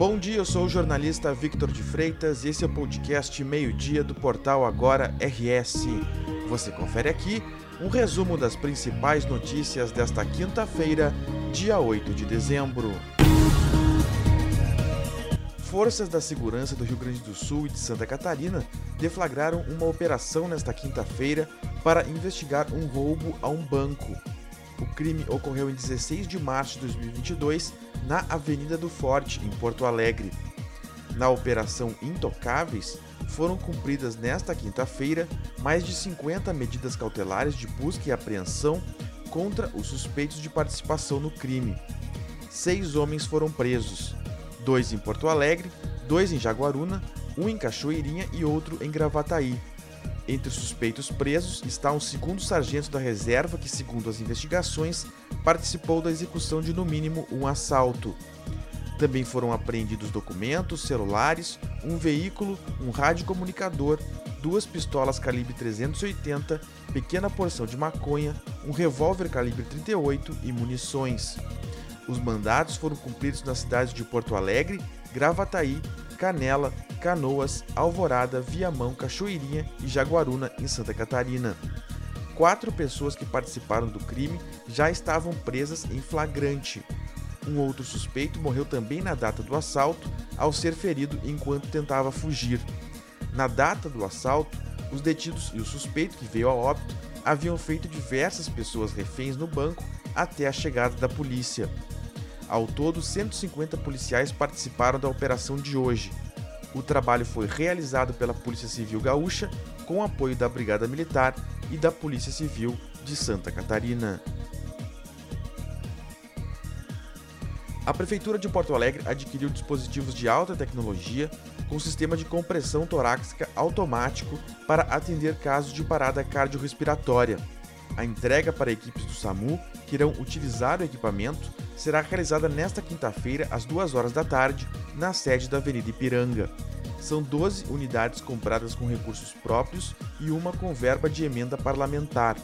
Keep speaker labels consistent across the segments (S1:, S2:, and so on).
S1: Bom dia, eu sou o jornalista Victor de Freitas e esse é o podcast Meio-Dia do portal Agora RS. Você confere aqui um resumo das principais notícias desta quinta-feira, dia 8 de dezembro. Forças da segurança do Rio Grande do Sul e de Santa Catarina deflagraram uma operação nesta quinta-feira para investigar um roubo a um banco. O crime ocorreu em 16 de março de 2022, na Avenida do Forte, em Porto Alegre. Na Operação Intocáveis, foram cumpridas nesta quinta-feira mais de 50 medidas cautelares de busca e apreensão contra os suspeitos de participação no crime. Seis homens foram presos: dois em Porto Alegre, dois em Jaguaruna, um em Cachoeirinha e outro em Gravataí. Entre os suspeitos presos está um segundo sargento da reserva que, segundo as investigações, participou da execução de no mínimo um assalto. Também foram apreendidos documentos, celulares, um veículo, um radiocomunicador, duas pistolas calibre 380, pequena porção de maconha, um revólver calibre 38 e munições. Os mandados foram cumpridos nas cidades de Porto Alegre, Gravataí, Canela, Canoas, Alvorada, Viamão, Cachoeirinha e Jaguaruna, em Santa Catarina. Quatro pessoas que participaram do crime já estavam presas em flagrante. Um outro suspeito morreu também na data do assalto, ao ser ferido enquanto tentava fugir. Na data do assalto, os detidos e o suspeito que veio a óbito haviam feito diversas pessoas reféns no banco até a chegada da polícia. Ao todo, 150 policiais participaram da operação de hoje. O trabalho foi realizado pela Polícia Civil Gaúcha com apoio da Brigada Militar e da Polícia Civil de Santa Catarina. A Prefeitura de Porto Alegre adquiriu dispositivos de alta tecnologia com sistema de compressão torácica automático para atender casos de parada cardiorrespiratória. A entrega para equipes do SAMU que irão utilizar o equipamento será realizada nesta quinta-feira, às 2 horas da tarde, na sede da Avenida Ipiranga. São 12 unidades compradas com recursos próprios e uma com verba de emenda parlamentar.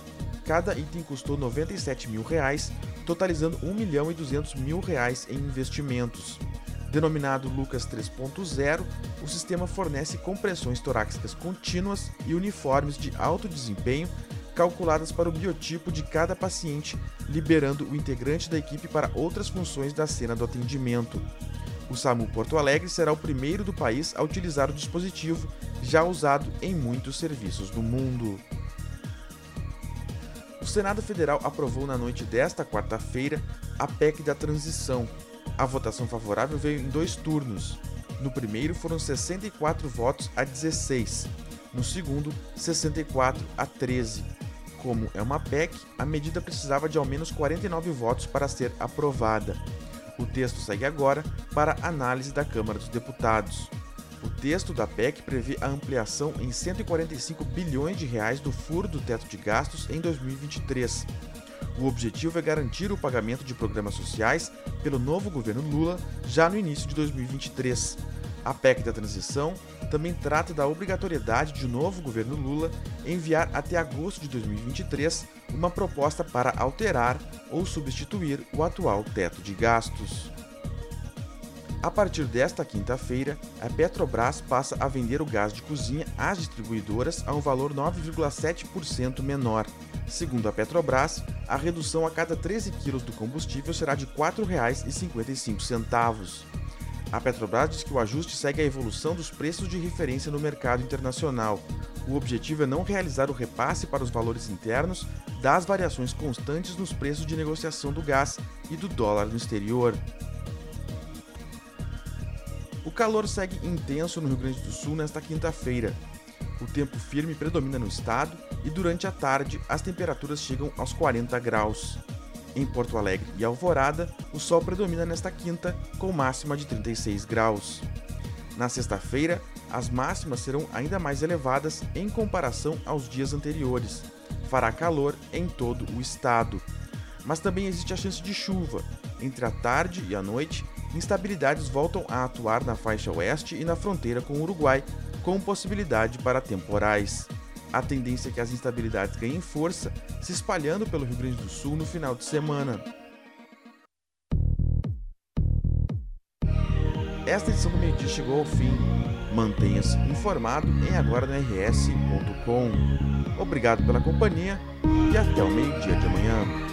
S1: Cada item custou 97 mil reais, totalizando R$ 1 milhão e 200 mil reais em investimentos. Denominado Lucas 3.0, o sistema fornece compressões torácicas contínuas e uniformes de alto desempenho calculadas para o biotipo de cada paciente, liberando o integrante da equipe para outras funções da cena do atendimento. O SAMU Porto Alegre será o primeiro do país a utilizar o dispositivo, já usado em muitos serviços do mundo. O Senado Federal aprovou na noite desta quarta-feira a PEC da transição. A votação favorável veio em dois turnos. No primeiro foram 64 votos a 16, no segundo, 64 a 13. Como é uma PEC, a medida precisava de ao menos 49 votos para ser aprovada. O texto segue agora para análise da Câmara dos Deputados. O texto da PEC prevê a ampliação em 145 bilhões de reais do furo do teto de gastos em 2023. O objetivo é garantir o pagamento de programas sociais pelo novo governo Lula já no início de 2023. A PEC da transição também trata da obrigatoriedade de o novo governo Lula enviar até agosto de 2023 uma proposta para alterar ou substituir o atual teto de gastos. A partir desta quinta-feira, a Petrobras passa a vender o gás de cozinha às distribuidoras a um valor 9,7% menor. Segundo a Petrobras, a redução a cada 13 quilos do combustível será de R$ 4,55. A Petrobras diz que o ajuste segue a evolução dos preços de referência no mercado internacional. O objetivo é não realizar o repasse para os valores internos das variações constantes nos preços de negociação do gás e do dólar no exterior. O calor segue intenso no Rio Grande do Sul nesta quinta-feira. O tempo firme predomina no estado e durante a tarde as temperaturas chegam aos 40 graus. Em Porto Alegre e Alvorada, o sol predomina nesta quinta, com máxima de 36 graus. Na sexta-feira, as máximas serão ainda mais elevadas em comparação aos dias anteriores. Fará calor em todo o estado. Mas também existe a chance de chuva. Entre a tarde e a noite, instabilidades voltam a atuar na faixa oeste e na fronteira com o Uruguai, com possibilidade para temporais a tendência é que as instabilidades ganhem força, se espalhando pelo Rio Grande do Sul no final de semana. esta edição do meio-dia chegou ao fim. Mantenha-se informado em agora no rs.com. Obrigado pela companhia e até o meio-dia de amanhã.